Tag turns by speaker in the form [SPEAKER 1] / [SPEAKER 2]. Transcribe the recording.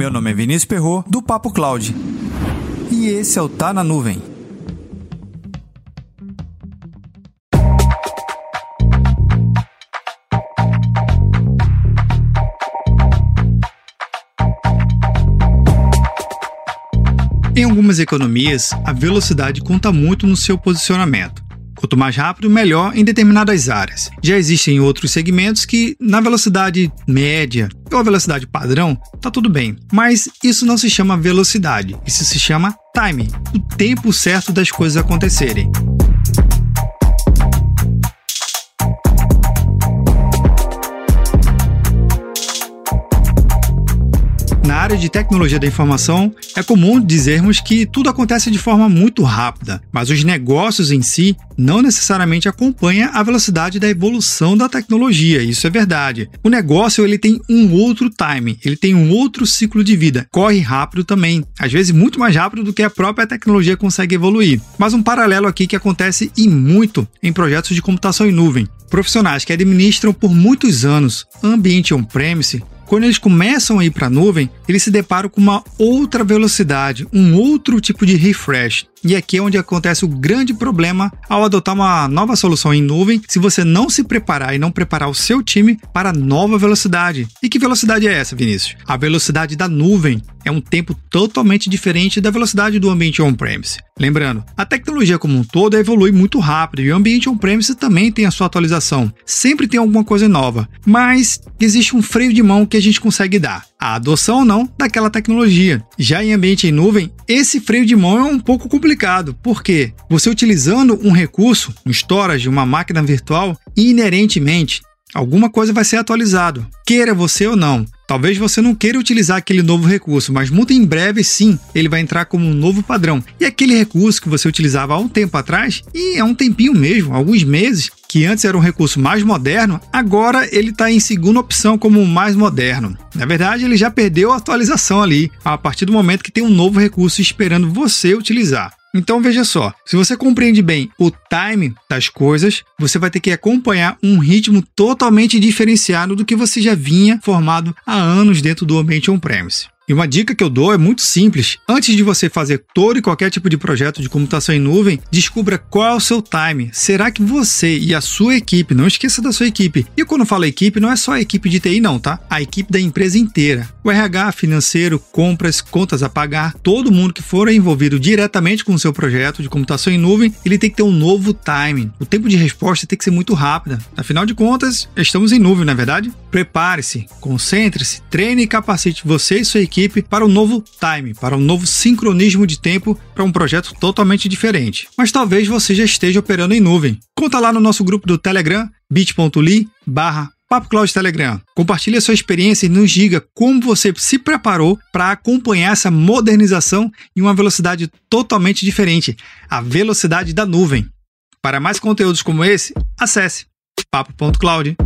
[SPEAKER 1] Meu nome é Vinícius Perro do Papo Cloud. E esse é o Tá na Nuvem. Em algumas economias, a velocidade conta muito no seu posicionamento. Quanto mais rápido, melhor em determinadas áreas. Já existem outros segmentos que, na velocidade média ou velocidade padrão, tá tudo bem. Mas isso não se chama velocidade, isso se chama time o tempo certo das coisas acontecerem. Na área de tecnologia da informação, é comum dizermos que tudo acontece de forma muito rápida, mas os negócios em si não necessariamente acompanham a velocidade da evolução da tecnologia. Isso é verdade. O negócio ele tem um outro time, ele tem um outro ciclo de vida. Corre rápido também, às vezes muito mais rápido do que a própria tecnologia consegue evoluir. Mas um paralelo aqui que acontece e muito em projetos de computação em nuvem. Profissionais que administram por muitos anos ambiente on-premise quando eles começam a ir para a nuvem, eles se deparam com uma outra velocidade, um outro tipo de refresh. E aqui é onde acontece o grande problema ao adotar uma nova solução em nuvem, se você não se preparar e não preparar o seu time para a nova velocidade. E que velocidade é essa, Vinícius? A velocidade da nuvem é um tempo totalmente diferente da velocidade do ambiente on-premise. Lembrando, a tecnologia como um todo evolui muito rápido e o ambiente on-premise também tem a sua atualização. Sempre tem alguma coisa nova, mas existe um freio de mão que a gente consegue dar a adoção ou não daquela tecnologia. Já em ambiente em nuvem, esse freio de mão é um pouco complicado, porque você utilizando um recurso, um storage, uma máquina virtual, inerentemente alguma coisa vai ser atualizado, queira você ou não. Talvez você não queira utilizar aquele novo recurso, mas muito em breve sim, ele vai entrar como um novo padrão. E aquele recurso que você utilizava há um tempo atrás, e é um tempinho mesmo, alguns meses, que antes era um recurso mais moderno, agora ele está em segunda opção como o mais moderno. Na verdade, ele já perdeu a atualização ali, a partir do momento que tem um novo recurso esperando você utilizar. Então veja só, se você compreende bem o time das coisas, você vai ter que acompanhar um ritmo totalmente diferenciado do que você já vinha formado há anos dentro do ambiente on-premise. E uma dica que eu dou é muito simples. Antes de você fazer todo e qualquer tipo de projeto de computação em nuvem, descubra qual é o seu time. Será que você e a sua equipe, não esqueça da sua equipe. E quando falo equipe, não é só a equipe de TI não, tá? A equipe da empresa inteira. O RH, financeiro, compras, contas a pagar, todo mundo que for envolvido diretamente com o seu projeto de computação em nuvem, ele tem que ter um novo timing. O tempo de resposta tem que ser muito rápida. Afinal de contas, estamos em nuvem, não é verdade? Prepare-se, concentre-se, treine e capacite você e sua equipe equipe para um novo time, para um novo sincronismo de tempo para um projeto totalmente diferente. Mas talvez você já esteja operando em nuvem. Conta lá no nosso grupo do Telegram, bit.ly barra Cloud Telegram. Compartilhe a sua experiência e nos diga como você se preparou para acompanhar essa modernização em uma velocidade totalmente diferente, a velocidade da nuvem. Para mais conteúdos como esse, acesse papo.cloud.